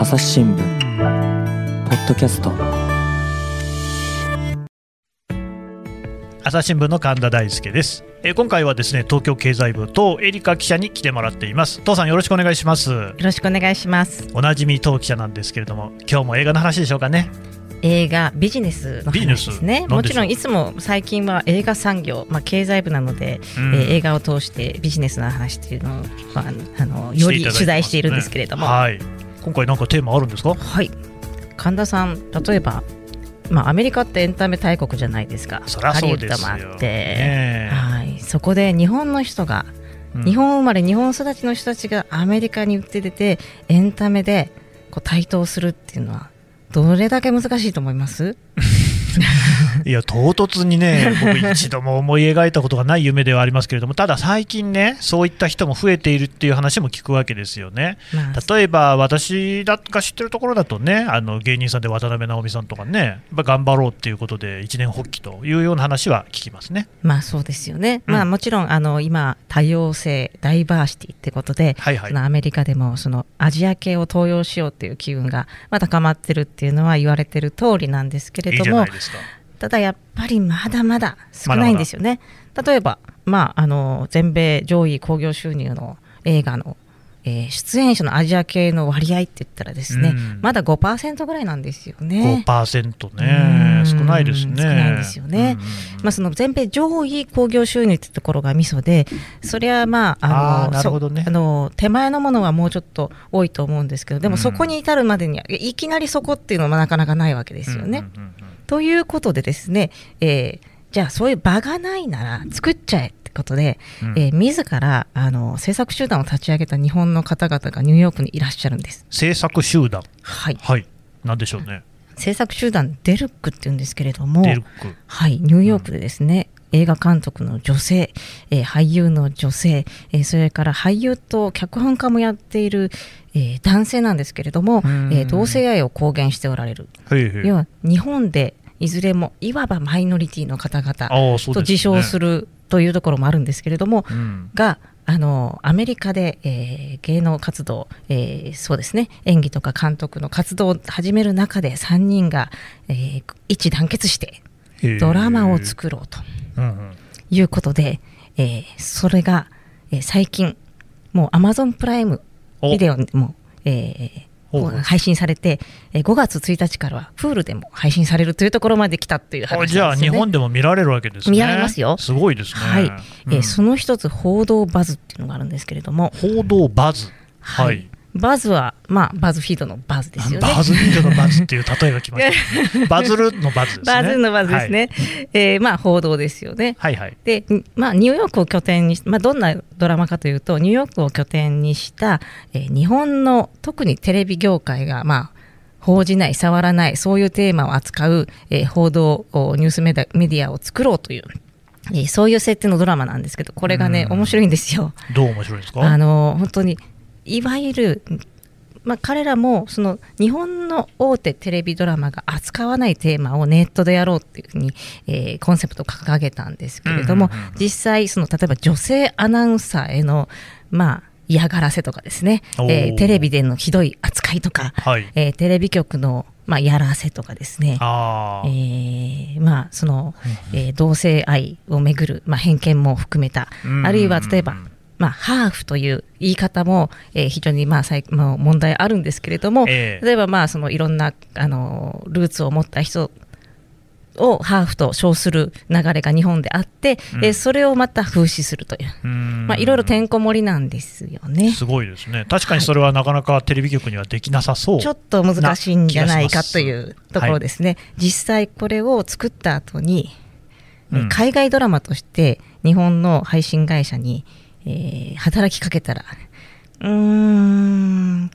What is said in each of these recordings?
朝日新聞ポッドキャスト。朝日新聞の神田大輔です、えー今回はですね東京経済部とエリカ記者に来てもらっています。父さんよろしくお願いします。よろしくお願いします。おなじみ当記者なんですけれども今日も映画の話でしょうかね。映画ビジネスのビジネス？話ですね。もちろんいつも最近は映画産業、まあ経済部なので、うん。えー映画を通してビジネスの話っていうのを、まあ、あのより取材しているんですけれども、はい今回なんかテーマあるんですか？はい。神田さん、例えば、まあアメリカってエンタメ大国じゃないですか。そハリウッドもあって、ねえはい。そこで日本の人が、うん日本生まれ日本育ちの人たちがアメリカに売って出てエンタメでこう台頭するっていうのはどれだけ難しいと思います？いや唐突にね僕一度も思い描いたことがない夢ではありますけれどもただ最近ねそういった人も増えているっていう話も聞くわけですよね。まあ例えば私が知ってるところだとねあの芸人さんで渡辺直美さんとかねやっぱ頑張ろうっていうことで一年発起というような話は聞きますね。まあそうですよね、うん。まあもちろんあの今多様性ダイバーシティってことで、はいはい。そのアメリカでもそのアジア系を登用しようっていう機運がまあ高まってるっていうのは言われてる通りなんですけれいいどもじゃないですか？ただやっぱりまだまだ少ないんですよね。例えば、まあ、あの全米上位興行収入の映画の、えー出演者のアジア系の割合って言ったらですね、うん。まだ5%ぐらいなんですよね。5%ね。うん。少ないですね。少ないですよね。うんまあ、その全米上位興行収入ってところがミソで、それはまあ、あのなるほどね。そあの手前のものはもうちょっと多いと思うんですけど、でうんもそこに至るまでには、いきなりそこっていうのはなかなかないわけですよね。うんうんうんうんということでですね、えーじゃあそういう場がないなら作っちゃえってことで、うん。えー自らあの制作集団を立ち上げた日本の方々がニューヨークにいらっしゃるんです。制作集団。はい、はい。なんでしょうね。制作集団デルックっていうんですけれども、デルック。はい、ニューヨークでですね、映画監督の女性、えー俳優の女性、えーそれから俳優と脚本家もやっている、えー男性なんですけれども、うん。えー同性愛を公言しておられる。要は日本でいずれもいわばマイノリティの方々と自称するというところもあるんですけれども、うん。があのアメリカで、えー芸能活動、えーそうですね演技とか監督の活動を始める中で3人が、えー一致団結してドラマを作ろうとうんうん。いうことで、えーそれが、えー最近もう Amazon プライムおビデオにも、えー配信されて、えー5月1日からは Hulu でも配信されるというところまで来たという話ね。あじゃあ日本でも見られるわけですね。見られますよ。すごいですね。はい、えーうん。その一つ報道バズっていうのがあるんですけれども、報道バズ。はい、バズは、まあ、バズフィードのバズですよね。バズフィードのバズっていう例えが来ました ね、バズるのバズですねバズのバズですね。えーまあ、報道ですよね。はい、はいはいで、まあ、ニューヨークを拠点にし、まあ、どんなドラマかというと、ニューヨークを拠点にした、えー日本の特にテレビ業界が、まあ、報じない、触らない、そういうテーマを扱う、えー報道、おニュースメディアを作ろうという、えーそういう設定のドラマなんですけど、これがね、うん面白いんですよ。どう面白いですか？あの本当にいわゆる、まあ、彼らもその日本の大手テレビドラマが扱わないテーマをネットでやろうっていうふうに、えーコンセプトを掲げたんですけれども、うんうんうん実際その例えば女性アナウンサーへのまあ嫌がらせとかですね、えーテレビでのひどい扱いとか、はい。えーテレビ局のまあやらせとかですね。あえーーまあその、えー同性愛をめぐる、まあ、偏見も含めた。うん。あるいは例えば、まあ、ハーフという言い方も、えー非常にまあ最まあ問題あるんですけれども、ええ。例えばまあそのいろんなあのルーツを持った人をハーフと称する流れが日本であって、うん。えーそれをまた風刺するという、うん。まあ、いろいろてんこ盛りなんですよね。すごいですね。確かにそれはなかなかテレビ局にはできなさそう、ちょっと難しいんじゃないかといなうところですね、実際これを作った後に、えーうん。海外ドラマとして日本の配信会社に、えー働きかけたら、うーん、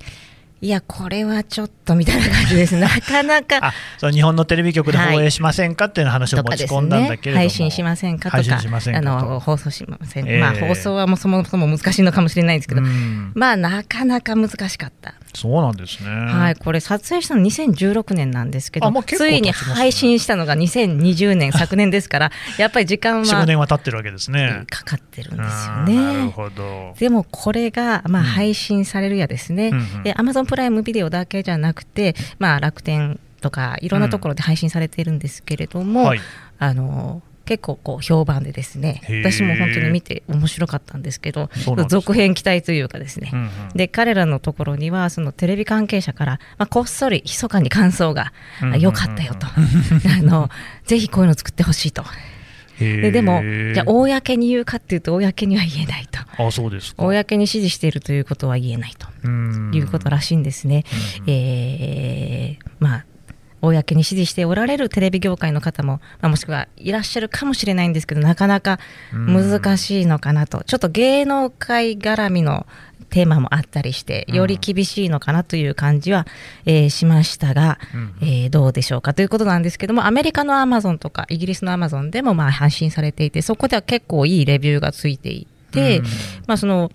いや、これはちょっとみたいな感じです、なかなか。あそう日本のテレビ局で放映しませんかっていう話を持ち込んだんだねけれども、配信しませんかと配信かしませんかと。あの放送しません、ええ。まあ放送はもうそもそも難しいのかもしれないんですけど、うん。まあなかなか難しかったそうなんですね。はい、これ撮影したの2016年なんですけど、あもう結構ついに配信したのが2020年 昨年ですから、やっぱり時間4、5は年は経ってるわけですね。かかってるんですようんなるね。ほど。でもこれが、まあ、うん配信されるやですね、うんうんで Amazon プライムビデオだけじゃなくて、まあ、楽天とかいろんなところで配信されているんですけれども、はい。あの結構こう評判でですね私も本当に見て面白かったんですけど続編期待というかですね、うんうん。で彼らのところにはそのテレビ関係者から、まあ、こっそり密かに感想が良かったよと。あのぜひこういうの作ってほしいと。ででもじゃあ公に言うかっていうと公には言えないと。あ、そうですか。公に支持しているということは言えないと。うん。いうことらしいんですね。うん。えーまあ公に支持しておられるテレビ業界の方も、まあ、もしくはいらっしゃるかもしれないんですけどなかなか難しいのかなと、ちょっと芸能界絡みのテーマもあったりしてより厳しいのかなという感じは、えーしましたが、うん。えーどうでしょうかということなんですけどもアメリカのアマゾンとかイギリスのアマゾンでもまあ配信されていてそこでは結構いいレビューがついていて、うん。まあ、その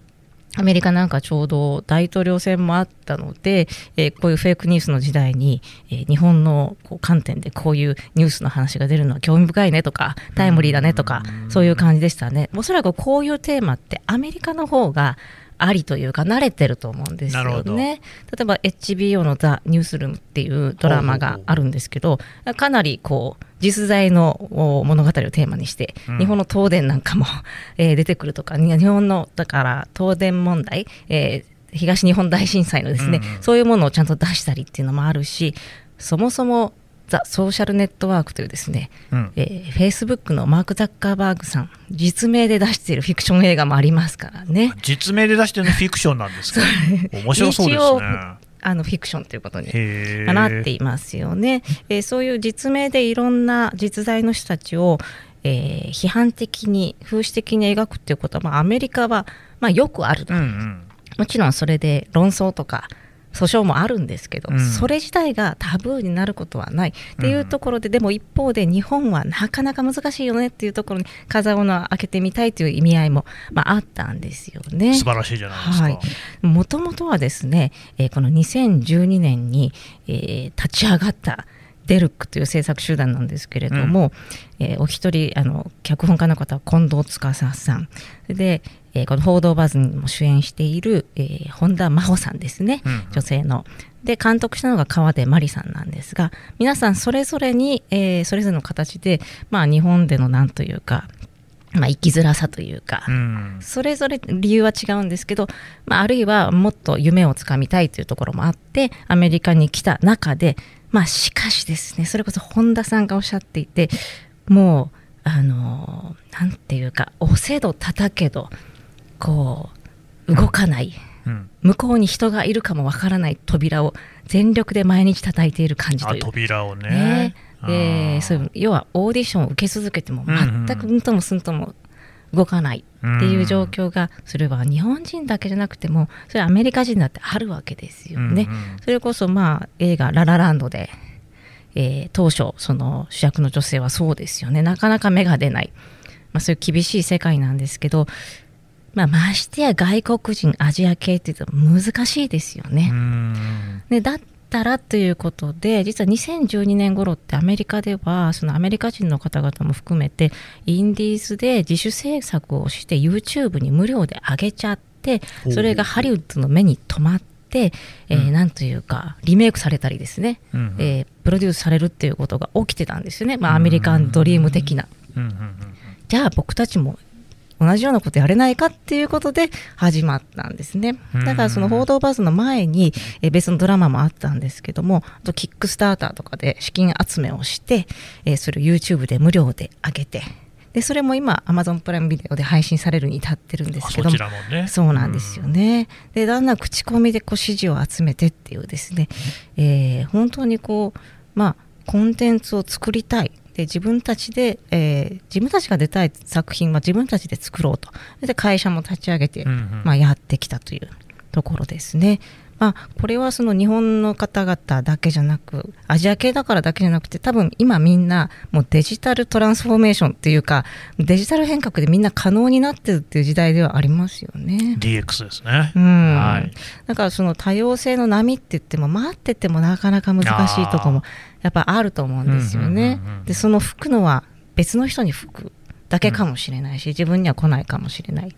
アメリカなんかちょうど大統領選もあったので、えーこういうフェイクニュースの時代に、えー日本のこう観点でこういうニュースの話が出るのは興味深いねとかタイムリーだねとかうんそういう感じでしたね。おそらくこういうテーマってアメリカの方がありというか慣れてると思うんですよね。例えば HBO の「ザ・ニュースルーム」っていうドラマがあるんですけどかなりこう実在のお物語をテーマにして、うん。日本の東電なんかも、えー出てくるとかに日本のだから東電問題、えー東日本大震災のですね、うんうん。そういうものをちゃんと出したりっていうのもあるしそもそもザ・ソーシャルネットワークというですね、うん。えー、Facebook のマーク・ザッカーバーグさん実名で出しているフィクション映画もありますからね。実名で出してるのフィクションなんですか？面白そうですね。あのフィクションということにへなっていますよね、えーそういう実名でいろんな実在の人たちを、えー批判的に風刺的に描くっていうことは、まあ、アメリカは、まあ、よくあると。うんうん。もちろんそれで論争とか訴訟もあるんですけど、うんそれ自体がタブーになることはないっていうところで、でも一方で日本はなかなか難しいよねっていうところに風を開けてみたいという意味合いも、まあ、あったんですよね。素晴らしいじゃないですか。はいもともとはですね、えーこの2012年に、えー立ち上がったデルックという制作集団なんですけれども、えーお一人あの脚本家の方は近藤司さん。で、えーこの報道バズにも主演している、えー本田真帆さんですね、うん。女性の。で監督したのが川出真理さんなんですが皆さんそれぞれに、えーそれぞれの形で、まあ、日本でのなんというか、まあ、生きづらさというか、うんそれぞれ理由は違うんですけど、まあ、あるいはもっと夢をつかみたいというところもあってアメリカに来た中で、まあ、しかしですねそれこそ本田さんがおっしゃっていてもうあのなんていうか押せど叩けどこう動かないうん向こうに人がいるかもわからない扉を全力で毎日叩いている感じとあいう。扉をねね。あでー。そういう要はオーディションを受け続けても全くうんともすんとも動かないっていう状況がそれは日本人だけじゃなくてもそれはアメリカ人だってあるわけですよね。うんうん。それこそまあ映画「ララランドで」えー当初その主役の女性はそうですよね。なかなか芽が出ない、まあ、そういう厳しい世界なんですけど、まあ、ましてや外国人アジア系っていうと難しいですよね。うん。でだったらということで実は2012年頃ってアメリカではそのアメリカ人の方々も含めてインディーズで自主制作をして YouTube に無料で上げちゃってそれがハリウッドの目に留まって、えーというかリメイクされたりですね、うんうん。えープロデュースされるっていうことが起きてたんですよね、まあ、アメリカンドリーム的な。じゃあ僕たちも同じようなことやれないかっていうことで始まったんですね。だからその報道バズの前にえー別のドラマもあったんですけども、あとキックスターターとかで資金集めをして、えーそれを YouTube で無料で上げて、でそれも今 Amazon プライムビデオで配信されるに至ってるんですけどもねそうなんですよね。で、だんだん口コミでこう支持を集めてっていうですね、えー本当にこう、まあ、コンテンツを作りたい。で自分たちで、えー自分たちが出たい作品は自分たちで作ろうと。で会社も立ち上げて、うんうんまあ、やってきたというところですね。まあ、これはその日本の方々だけじゃなくアジア系だからだけじゃなくて多分今みんなもうデジタルトランスフォーメーションっていうかデジタル変革でみんな可能になってるっていう時代ではありますよね。DX ですね。うんはいだからその多様性の波って言っても待っててもなかなか難しいところもやっぱあると思うんですよねうんうんうんうん。でその吹くのは別の人に吹くだけかもしれないし、自分には来ないかもしれない。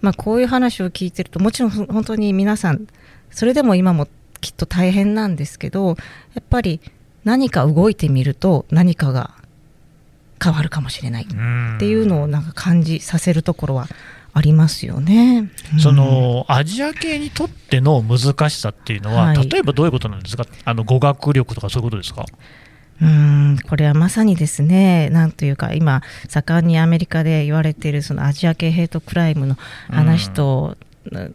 まあこういう話を聞いてるともちろんほ本当に皆さんそれでも今もきっと大変なんですけどやっぱり何か動いてみると何かが変わるかもしれないっていうのをなんか感じさせるところはありますよね。うん。そのアジア系にとっての難しさっていうのは、はい。例えばどういうことなんですか、あの語学力とかそういうことですか？うーんこれはまさにですね、なんというか、今、盛んにアメリカで言われているそのアジア系ヘイトクライムの話と、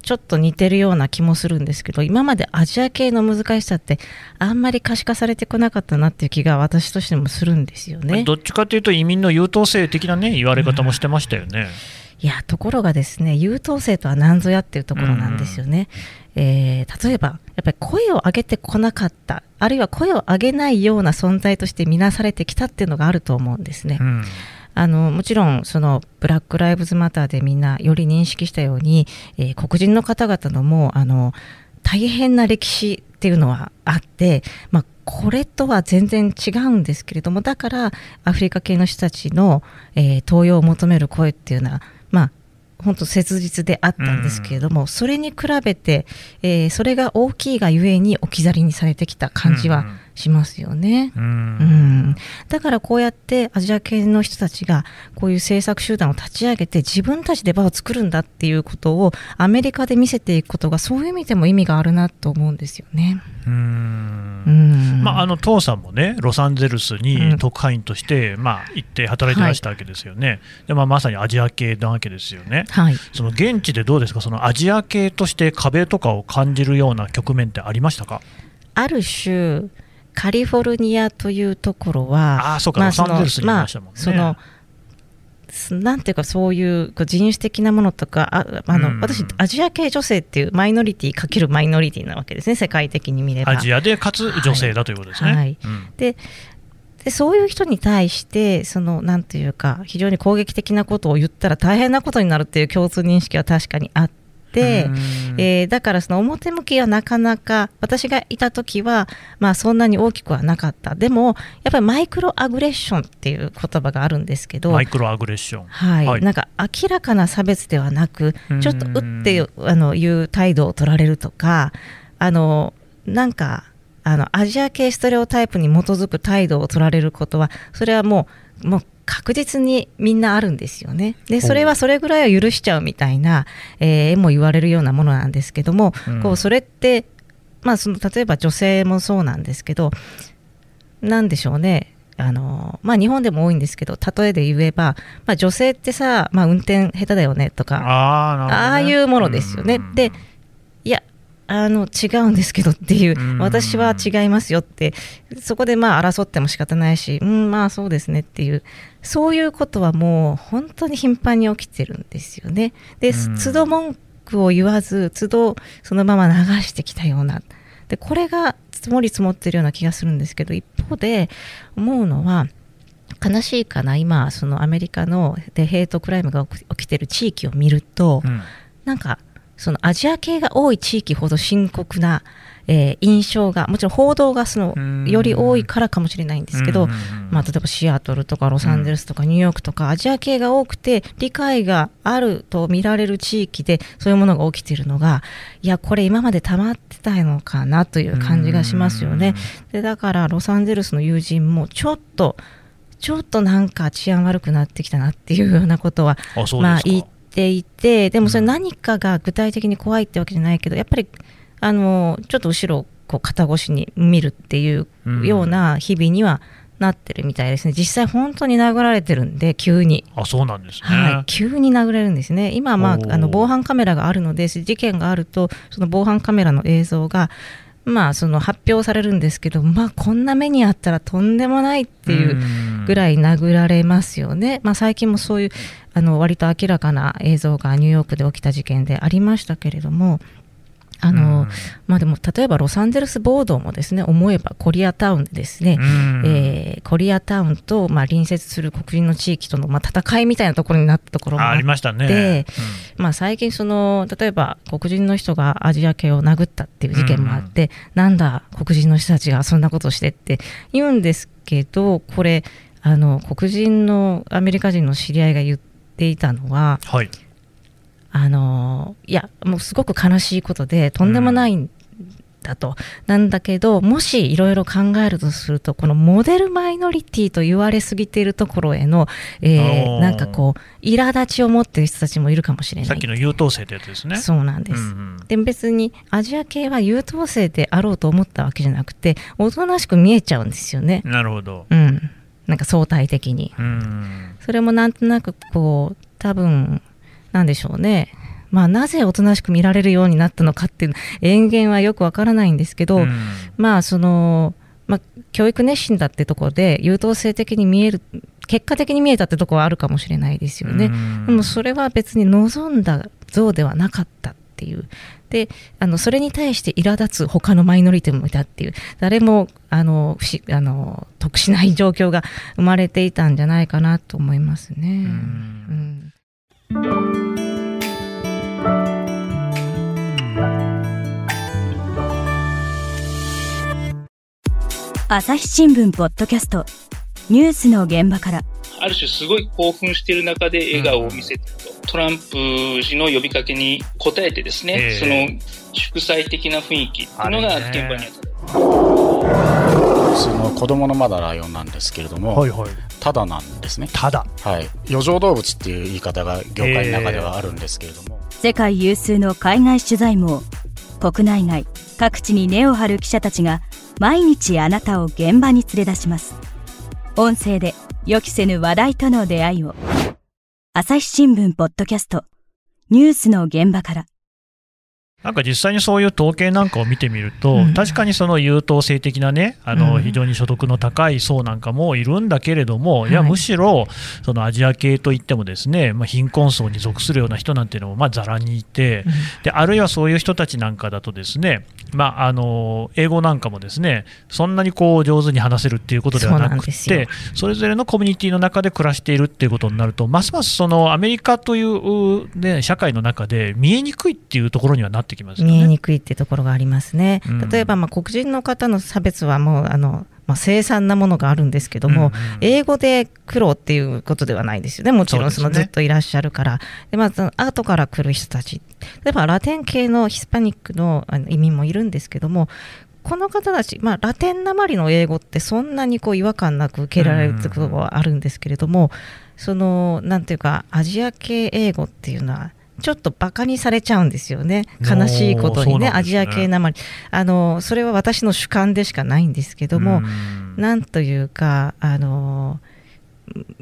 ちょっと似てるような気もするんですけど、今までアジア系の難しさって、あんまり可視化されてこなかったなっていう気が、私としてもするんですよね。どっちかというと移民の優等生的なね言われ方もしてましたよね。いやところがですね優等生とは何ぞやっていうところなんですよね、えー例えばやっぱり声を上げてこなかったあるいは声を上げないような存在として見なされてきたっていうのがあると思うんですね、うんあのもちろんそのブラック・ライブズ・マターでみんなより認識したように、えー黒人の方々のもうあの大変な歴史っていうのはあって、まあ、これとは全然違うんですけれどもだからアフリカ系の人たちの、えー登用を求める声っていうのはまあ本当切実であったんですけれども、それに比べて、えーそれが大きいがゆえに置き去りにされてきた感じはしますよね。うん。うん、だからこうやってアジア系の人たちがこういう政策集団を立ち上げて自分たちで場を作るんだっていうことをアメリカで見せていくことがそういう意味でも意味があるなと思うんですよね。うん。うん。まあ、あの父さんもね、ロサンゼルスうん。に特派員として、まあ、行って働いてらしたわけですよね、でまあ、まさにアジア系なわけですよね、はい、その現地でどうですか、そのアジア系として壁とかを感じるような局面ってありましたか？ある種カリフォルニアというところはああ、そうか、ロサンゼルスにいましたもんね。そのすなんていうかそういう人種的なものとかああの、うん私アジア系女性っていうマイノリティかけるマイノリティなわけですね世界的に見れば。アジアでかつ女性だということですね。はいうんででそういう人に対してそのなんていうか非常に攻撃的なことを言ったら大変なことになるっていう共通認識は確かにあって、うんえーだからその表向きはなかなか私がいた時はまあそんなに大きくはなかった。でもやっぱりマイクロアグレッションっていう言葉があるんですけどマイクロアグレッション。はい、はい。なんか明らかな差別ではなくうん。ちょっとうっていうあのいう態度を取られるとかあのなんかあのアジア系ストレオタイプに基づく態度を取られることはそれはもうもう確実にみんなあるんですよね。でそれはそれぐらいは許しちゃうみたいな、えー、も言われるようなものなんですけども、うん。こうそれって、まあ、その例えば女性もそうなんですけどなんでしょうね。あのまあ、日本でも多いんですけど例えで言えば、まあ、女性ってさ、まあ、運転下手だよねとかあね。ああいうものですよね。うん。であの違うんですけどっていううん。私は違いますよってそこでまあ争っても仕方ないしうんまあそうですねっていうそういうことはもう本当に頻繁に起きてるんですよね。でうん。都度文句を言わず都度そのまま流してきたような。でこれが積もり積もってるような気がするんですけど一方で思うのは悲しいかな今そのアメリカのでヘイトクライムが起き起きてる地域を見ると、うん。なんかそのアジア系が多い地域ほど深刻な、えー印象がもちろん報道がそのうんより多いからかもしれないんですけど、まあ、例えばシアトルとかロサンゼルスとかニューヨークとか、アジア系が多くて理解があると見られる地域でそういうものが起きているのがいやこれ今まで溜まってたのかなという感じがしますよね。でだからロサンゼルスの友人もちょっとちょっとなんか治安悪くなってきたなっていうようなことは。まあ言っていてでもそれ何かが具体的に怖いってわけじゃないけどやっぱりあのちょっと後ろをこう肩越しに見るっていうような日々にはなってるみたいですね実際本当に殴られてるんで急に。あ、そうなんですね。はい、急に殴れるんですね、今、まああの防犯カメラがあるので、事件があると、その防犯カメラの映像が、まあ、その発表されるんですけど、まあ、こんな目にあったらとんでもないっていうぐらい。い殴られますよね。まあ、最近もそういうあの割と明らかな映像がニューヨークで起きた事件でありましたけれども、あの、うん。まあでも例えばロサンゼルス暴動もですね思えばコリアタウンでですね、うん。えーコリアタウンと、まあ、隣接する黒人の地域との、まあ、戦いみたいなところになったところもあああっりましたね。でまあ、最近その、例えば黒人の人がアジア系を殴ったっていう事件もあって、なんだ、黒人の人たちがそんなことをしてって言うんですけど、これ、あの黒人のアメリカ人の知り合いが言っていたのは、うんはい。あのいや、もうすごく悲しいことで、とんでもないんだと、なんだけど、もしいろいろ考えるとすると、このモデルマイノリティと言われすぎているところへの、えーなんかこう、苛立ちを持っている人たちもいるかもしれない。さっきの優等生ってやつですね。そうなんです。うんうんで別にアジア系は優等生であろうと思ったわけじゃなくて、おとなしく見えちゃうんですよね。なるほど。うん。なんか相対的に。うん。それもなんとなくこう、多分、なんでしょうね。まあ、なぜおとなしく見られるようになったのかっていう塩源はよくわからないんですけど、うんまあ、その、まあ、教育熱心だってところで、優等生的に見える、結果的に見えたってところはあるかもしれないですよね。うんでもそれは別に望んだ像ではなかったっていう。で、あの、それに対して苛立つ他のマイノリティもいたっていう、誰も、あの、不思あの、得しない状況が生まれていたんじゃないかなと思いますね。ん。うん。朝日新聞ポッドキャスト。ニュースの現場からある種すごい興奮している中で笑顔を見せてると、トランプ氏の呼びかけに応えてですね、ええその祝祭的な雰囲気っていうのが現場にあった。その子供のまだライオンなんですけれども、はいはい。ただなんですね。ただ。はい。余剰動物っていう言い方が業界の中ではあるんですけれども、世界有数の海外取材網国内外各地に根を張る記者たちが毎日あなたを現場に連れ出します音声で予期せぬ話題との出会いを。朝日新聞ポッドキャスト。ニュースの現場から。なんか実際にそういう統計なんかを見てみると、うん。確かにその優等生的なね、あうん。の非常に所得の高い層なんかもいるんだけれども、い、や、はいむしろそのアジア系といっても、ですね、まあ、貧困層に属するような人なんていうのもまあざらにいて、で、あるいはそういう人たちなんかだと、ですね、まあ、あの英語なんかもですねそんなにこう上手に話せるっていうことではなくて、それぞれのコミュニティの中で暮らしているっていうことになると、ますますそのアメリカという、ね、社会の中で見えにくいっていうところにはなってきますよね。見えにくいってところがありますね。うん例えば、まあ、黒人の方の差別はもう、あの、まあ、凄惨なものがあるんですけども、うんうん英語で苦労っていうことではないですよね。もちろんそのずっといらっしゃるから。で、まあ、後から来る人たち。例えば、ラテン系のヒスパニックの移民もいるんですけども、この方たち、まあ、ラテンなまりの英語ってそんなにこう違和感なく受けられるってことはあるんですけれども、その、なんていうか、アジア系英語っていうのは、ちょっとバカにされちゃうんですよね。悲しいことにね、ねアジア系なまり。あの、それは私の主観でしかないんですけども、うんなんというか、あの、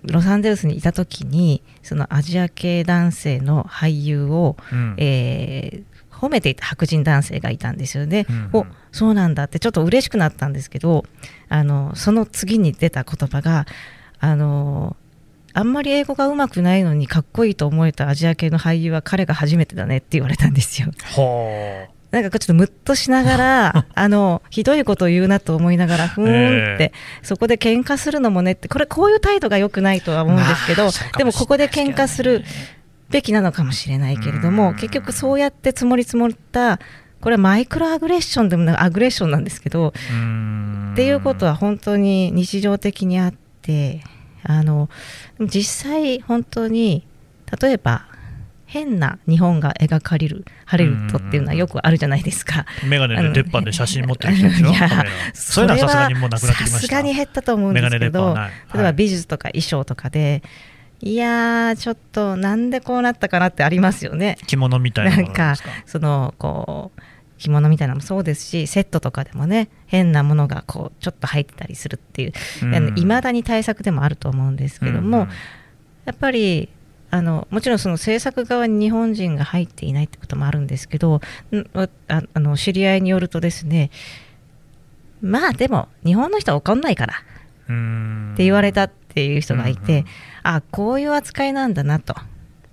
ロサンゼルスにいた時に、そのアジア系男性の俳優を、うんえー褒めていた白人男性がいたんですよね。うんおそうなんだってちょっと嬉しくなったんですけどあのその次に出た言葉があのあんまり英語がうまくないのにかっこいいと思えたアジア系の俳優は彼が初めてだねって言われたんですよ。ほう。なんかちょっとムッとしながら あのひどいことを言うなと思いながらふーんって、そこで喧嘩するのもねってこれこういう態度が良くないとは思うんですけど、まあそうかでもここで喧嘩するべきなのかもしれないけれどうん。も結局そうやって積もり積もったこれはマイクロアグレッションでもないアグレッションなんですけど、うん。っていうことは本当に日常的にあってあの実際本当に例えば変な日本が描かれるハリウッドっていうのはよくあるじゃないですか。メガネで鉄板で写真持ってる人でしょ？そういうのはさすがにもうなくなってきました。さすがに減ったと思うんですけど、はない。例えばはい。美術とか衣装とかで、い、やーちょっとなんでこうなったかなってありますよね。着物みたいなものですかそのこう着物みたいなのもそうですしセットとかでもね変なものがこうちょっと入ってたりするっていううん。いま、だに対策でもあると思うんですけども、うん。やっぱりあのもちろんその制作側に日本人が入っていないってこともあるんですけどんああの知り合いによるとですねまあでも日本の人は怒んないからうん。って言われたっていう人がいて、うん。あこういう扱いなんだなと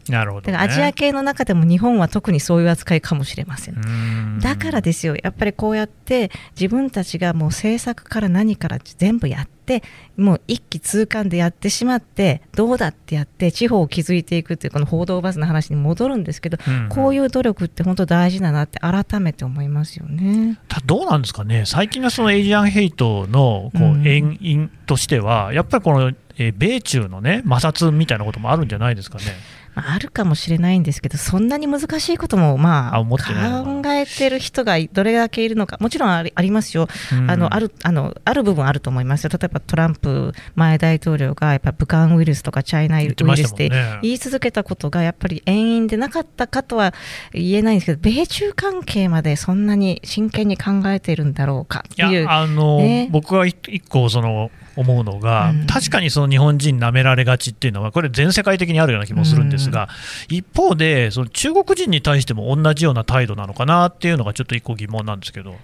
なるほど、ね、だからアジア系の中でも日本は特にそういう扱いかもしれません。うんだからですよ、やっぱりこうやって自分たちがもう政策から何から全部やって、もう一気通貫でやってしまって、どうだってやって、地方を築いていくっていう、この報道バスの話に戻るんですけど、うんこういう努力って本当大事だなって改めて思いますよね。たどうなんですかね、最近のそのエイジアンヘイトのこうんう遠因としては、やっぱりこの、えー米中のね、摩擦みたいなこともあるんじゃないですかね。まあ、あるかもしれないんですけど、そんなに難しいことも、まあ、考えてる人がどれだけいるのか、もちろんありありますよ、うん。あのあるあの、ある部分あると思いますよ、例えばトランプ前大統領が、やっぱ武漢ウイルスとかチャイナウイルスって言い続けたことが、やっぱり遠因でなかったかとは言えないんですけど、米中関係までそんなに真剣に考えているんだろうかっていいう。やあの、ね。僕は一一個その思うのが、うん確かにその日本人舐められがちっていうのは、これ、全世界的にあるような気もするんですが、一方で、その中国人に対しても同じような態度なのかなっていうのが、ちょっと一個疑問なんですけど。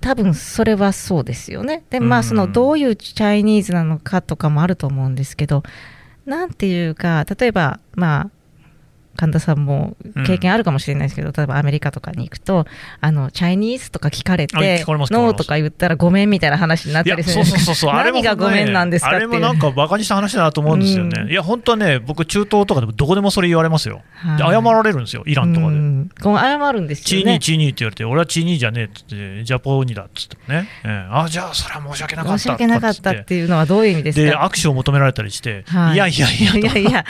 多分それはそうですよね。で、うんまあ、そのどういうチャイニーズなのかとかもあると思うんですけど、なんていうか、例えば、まあ、神田さんも経験あるかもしれないですけど、例えばアメリカとかに行くと、あのチャイニーズとか聞かれて、ノーとか言ったらごめんみたいな話になったりするそうそうそうそう、あれも何がごめんなんですかあれもなんかバカにした話だなと思うんですよね。うん。いや、本当はね、僕、中東とかでもどこでもそれ言われますよ。ではい。謝られるんですよ、イランとかで。うん。謝るんですチーニー、よね。チーニーって言われて、俺はチーニーじゃねえっつって、ジャポーニだっつってもね、ええ。あじゃあ、それは申し訳なかった申し訳なかったっていうのはどういう意味ですで、か握手を求められたりして、はい。いやいやいやと、いやいや。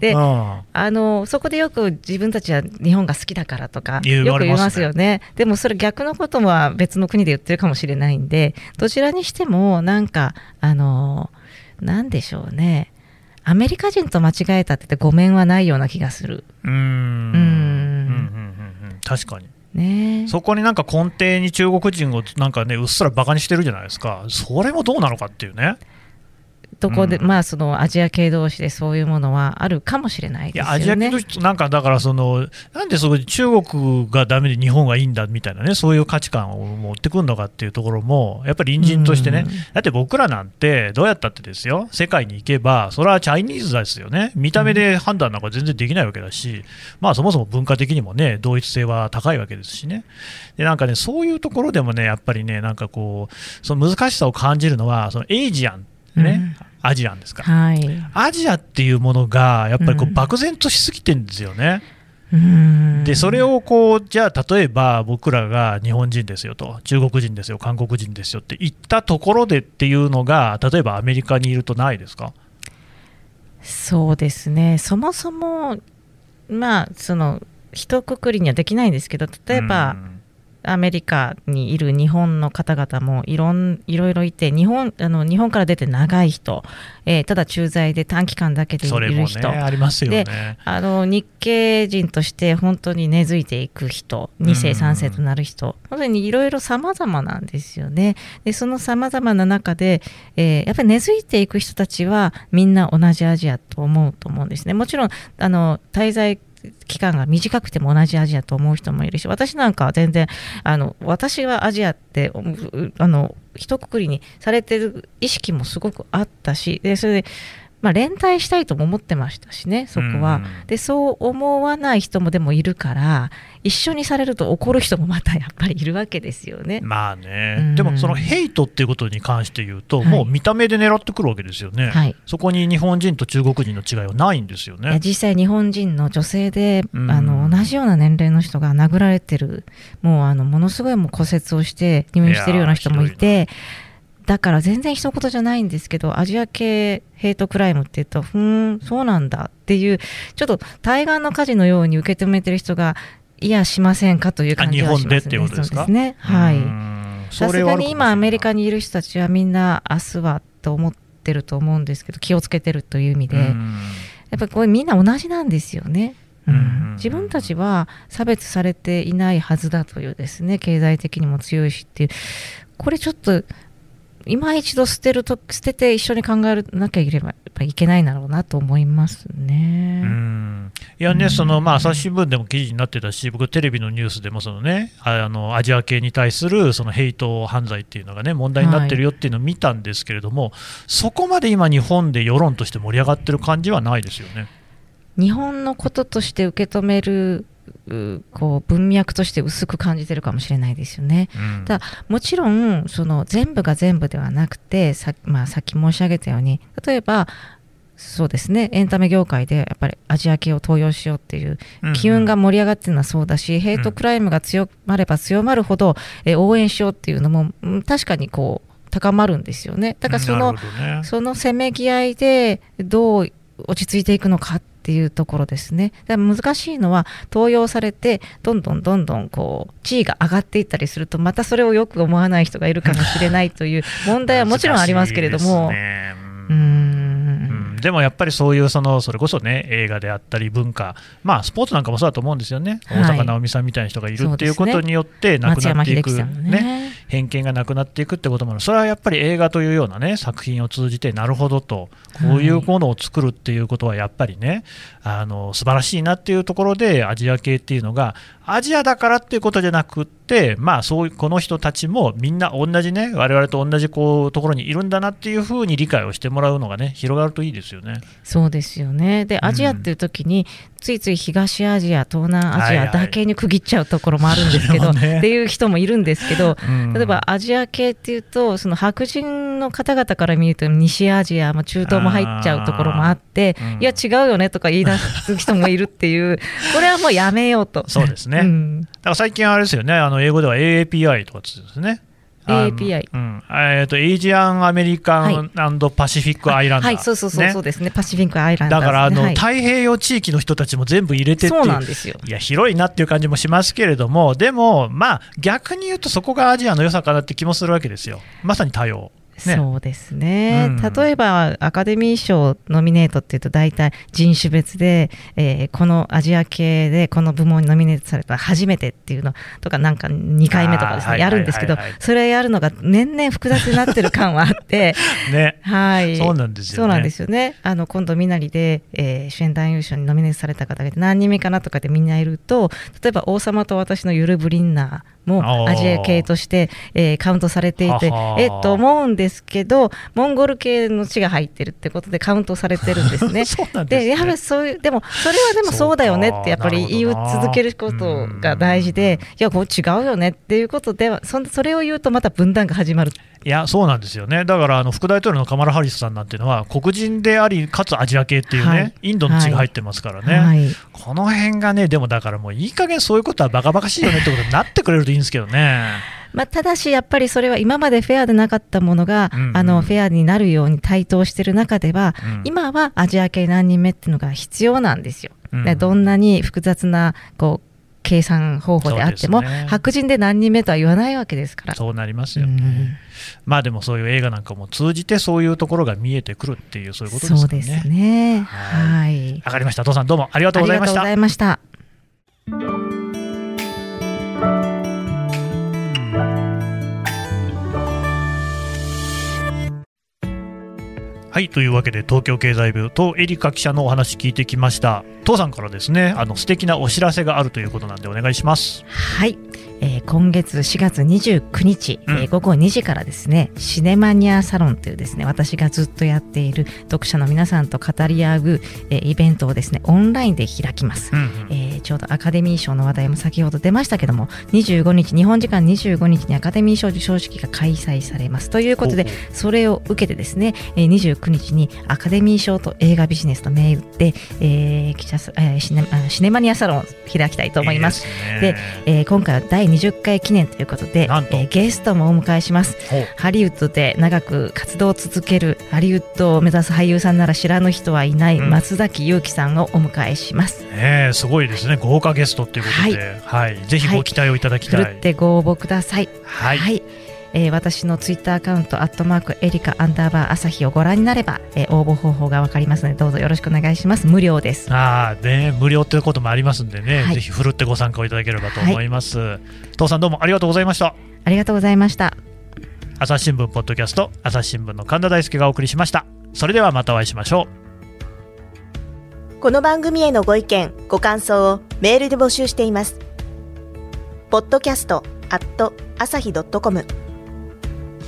で、うん。あのそこでよく自分たちは日本が好きだからとかよく言いますよね。でもそれ逆のことは別の国で言ってるかもしれないんでどちらにしてもなんかあのなんでしょうねアメリカ人と間違えたって言ってごめんはないような気がする。うーんうんうんうんうん確かに。ねそこになんか根底に中国人をなんかね、うっすらバカにしてるじゃないですか、それもどうなのかっていうね。どこで、うん。まあそのアジア系同士でそういうものはあるかもしれないですよね。アジア系の人、なんかだからその、なんでそこで中国がダメで日本がいいんだみたいなね、そういう価値観を持ってくるのかっていうところも、やっぱり隣人としてね、うん。だって僕らなんて、どうやったってですよ、世界に行けば、それはチャイニーズですよね、見た目で判断なんか全然できないわけだし、まあそもそも文化的にもね、同一性は高いわけですしね、でなんかね、そういうところでもね、やっぱりね、なんかこう、その難しさを感じるのは、そのエイジアン、ね、アジアンですか。はい。アジアっていうものが、やっぱりこううん漠然としすぎてるんですよね。うんで、それをこう、じゃあ、例えば僕らが日本人ですよと、中国人ですよ、韓国人ですよって言ったところでっていうのが、例えばアメリカにいるとないですか？そうですね、そもそも、まあ、その、一括りにはできないんですけど、例えば、アメリカにいる日本の方々もいろんいろいろいて日本あの日本から出て長い人、えーただ駐在で短期間だけでいる人、ありますよね。あの日系人として本当に根付いていく人、2世、3世となる人、本当にいろいろ様々なんですよね。で、その様々な中で、えーやっぱり根付いていく人たちはみんな同じアジアと思うと思うんですね。もちろん、あの、滞在期間が短くても同じアジアと思う人もいるし、私なんかは全然、あの、私はアジアって、あの、一括りにされてる意識もすごくあったし、で、それで、まあ、連帯したいとも思ってましたしね、そこは。うん。で、そう思わない人もでもいるから、一緒にされると怒る人もまたやっぱりいるわけですよね。まあね、うん。でもそのヘイトっていうことに関して言うと、はい。もう見た目で狙ってくるわけですよね、はい。そこに日本人と中国人の違いはないんですよね。実際日本人の女性で、うん。あの同じような年齢の人が殴られてるもうあのものすごいもう骨折をして入院してるような人もいてだから全然一言じゃないんですけどアジア系ヘイトクライムって言うとふーんそうなんだっていうちょっと対岸の火事のように受け止めてる人がいやしませんかというあ感じ日本でっはしますね。ていうことですか？そうですね。はい。うんさすがに今アメリカにいる人たちはみんな明日はと思ってると思うんですけど気をつけてるという意味で、うんやっぱりこれみんな同じなんですよね。うんうん自分たちは差別されていないはずだというですね経済的にも強いしっていうこれちょっと今一度捨てると捨てて一緒に考えなきゃいけばやっぱいけないんだろうなと思いますね。うんいやね、そのまあ朝日新聞でも記事になってたし、僕、テレビのニュースでもその、ね、ああのアジア系に対するそのヘイト犯罪っていうのが、ね、問題になってるよっていうのを見たんですけれども、そこまで今、日本で世論として盛り上がってる感じはないですよね。日本のこととして受け止めるうこう文脈として薄く感じてるかもしれないですよね。うんただもちろんその全部が全部ではなくてさ,、まあ、さっき申し上げたように例えばそうですねエンタメ業界でやっぱりアジア系を登用しようっていう機運が盛り上がってるのはそうだし、ヘイトクライムが強まれば強まるほど、え応援しようっていうのもうん確かにこう高まるんですよね。だからそのねそのせめぎ合いでどう落ち着いていくのかっていうところですね。だから難しいのは登用されてどんどんどんどんこう地位が上がっていったりするとまたそれをよく思わない人がいるかもしれないという 問題はもちろんありますけれども。ね。うん。ん。でもやっぱりそういうそのそれこそね映画であったり文化、まあ、スポーツなんかもそうだと思うんですよね、はい。大坂なおみさんみたいな人がいるっていうことによってなくなっていく、ね。ね。偏見がなくなっていくってこともある、それはやっぱり映画というような、ね、作品を通じて、なるほどと、こういうものを作るっていうことは、やっぱりね、あの素晴らしいなっていうところで、アジア系っていうのが、アジアだからっていうことじゃなくって、まあ、そういうこの人たちもみんな同じね、我々と同じこうところにいるんだなっていうふうに理解をしてもらうのがね、広がるといいですよね。そうですよね。で、ん。アジアっていう時に、ついつい東アジア、東南アジはいはい。アだけに区切っちゃうところもあるんですけど、それもね。っていう人もいるんですけど、うん例えばアジア系っていうと、その白人の方々から見ると、西アジア、まあ、中東も入っちゃうところもあって、うんいや、違うよねとか言い出す人もいるっていう、これはもうやめようと。そうですね、うんだから最近あれですよね、あの英語では AAPI とかつですね。あの AAPI うん。えーと、エイジアン・アメリカン・パシフィック・アイランダー、はい、そうそうそう、ね。そうですね。パシフィックアイランダーズね、だからあの、はい。太平洋地域の人たちも全部入れてっていそうなんですよ。いや広いなっていう感じもしますけれども、でも、まあ、逆に言うと、そこがアジアの良さかなって気もするわけですよ、まさに多様。ね。そうですね、うん。例えばアカデミー賞ノミネートっていうと大体人種別で、えーこのアジア系でこの部門にノミネートされた初めてっていうのとかなんか2回目とかですねやるんですけどはいはい。はいそれやるのが年々複雑になってる感はあって ね。はい。そうなんですよね。そうなんですよね。あの今度みなりで、えー主演男優賞にノミネートされた方が何人目かなとかでみんないると例えば王様と私のユル・ブリンナーもアジア系として、えーカウントされていてえっと思うんですけどモンゴル系の血が入ってるってことでカウントされてるんですね。そうなんですね。でやはりそういうでもそれはでもそうだよねってやっぱり言い続けることが大事でいやこう違うよねっていうことではそんそれを言うとまた分断が始まるいや、そうなんですよね、だからあの副大統領のカマラ・ハリスさんなんていうのは、黒人であり、かつアジア系っていうね、はい。インドの血が入ってますからね、はい。この辺がね、でもだからもういい加減そういうことはバカバカしいよねってことになってくれるといいんですけどね。まあ、ただしやっぱりそれは今までフェアでなかったものが、うん。うんあのフェアになるように台頭している中では、うん。今はアジア系何人目っていうのが必要なんですよ。うん。でどんなに複雑なこう計算方法であっても、ね白人で何人目とは言わないわけですから。そうなりますよね。うんまあでもそういう映画なんかも通じてそういうところが見えてくるっていうそういうことですかね。そうですね。ははい。わかりました。父さんどうもありがとうございましたありがとうござ。いました。はいというわけで東京経済部とエリカ記者のお話聞いてきました。父さんからですねあの素敵なお知らせがあるということなんでお願いします。はい、えー今月4月29日、うんえー午後2時からですねシネマニアサロンというですね私がずっとやっている読者の皆さんと語り合う、えーイベントをですねオンラインで開きます。うんうんえーちょうどアカデミー賞の話題も先ほど出ましたけども25日日本時間25日にアカデミー賞授賞式が開催されますということでそれを受けてですね、えー29日にアカデミー賞と映画ビジネスと銘打って、えー記者さえーシネあシネマニアサロンを開きたいと思います。いいですねでえー今回は第20回記念ということで、えなんと。ーゲストもお迎えします。ハリウッドで長く活動を続けるハリウッドを目指す俳優さんなら知らぬ人はいないうん。松崎祐樹さんをお迎えします、ねえすごいですね。豪華ゲストということで、はい。ぜひご期待をいただきふたい。るってご応募ください。はいえー私のツイッターアカウント、アットマークエリカアンダーバー朝日をご覧になれば、えー応募方法がわかりますので、どうぞよろしくお願いします。無料です。ああね、無料ということもありますんでね、はいぜひふるってご参加をいただければと思います。父さんどうもありがとうございました。ありがとうございました。朝日新聞ポッドキャスト、朝日新聞の神田大輔がお送りしました。それではまたお会いしましょう。この番組へのご意見、ご感想をメールで募集しています。podcast 朝日 .com